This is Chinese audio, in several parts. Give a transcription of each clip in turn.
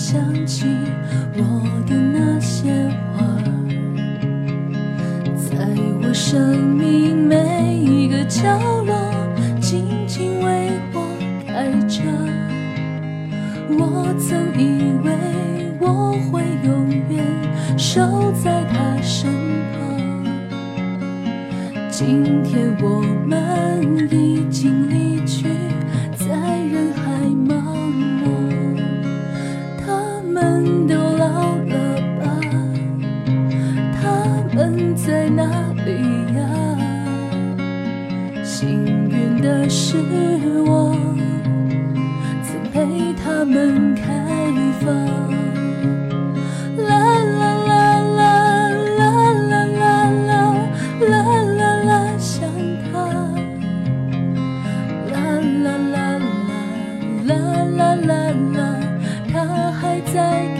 想起我的那些花，在我生命每一个角落，静静为我开着。我曾以为我会永远守在他身旁，今天我们已经离们都老了吧？他们在哪里呀？幸运的是我。曾陪他们开放。在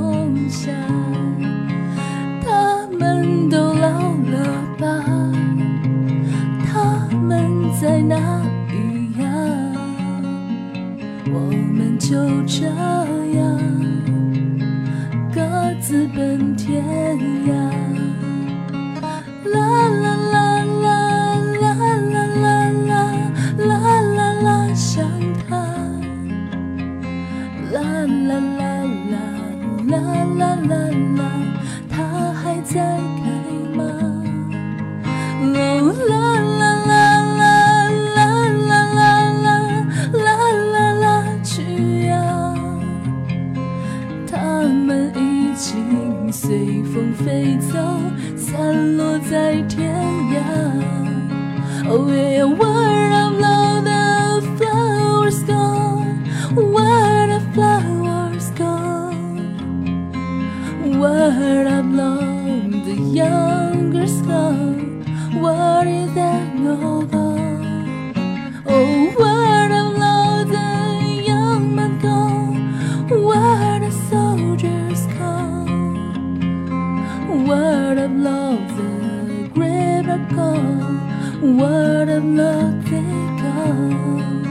我们就这样各自奔天涯。啦啦 Away a word of love, the flowers gone. Where of flowers gone. Word of love, the younger's gone. What is that no gone? Oh, word of love, the young man gone. Word the soldiers gone. Word of love, the river are gone. Where I've loved they gone.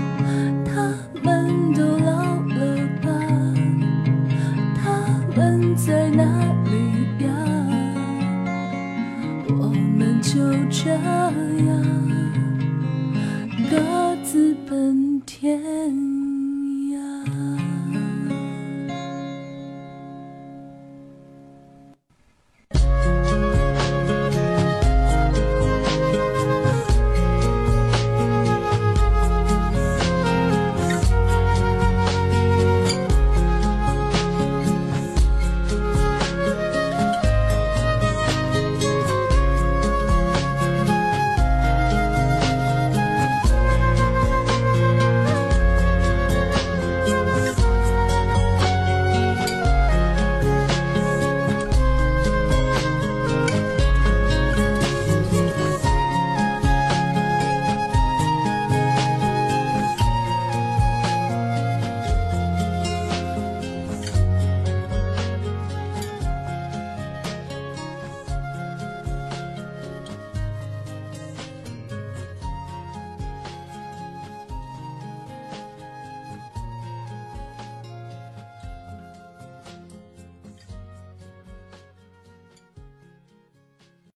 他们都老了吧？他们在哪里呀？我们就这样各自奔天涯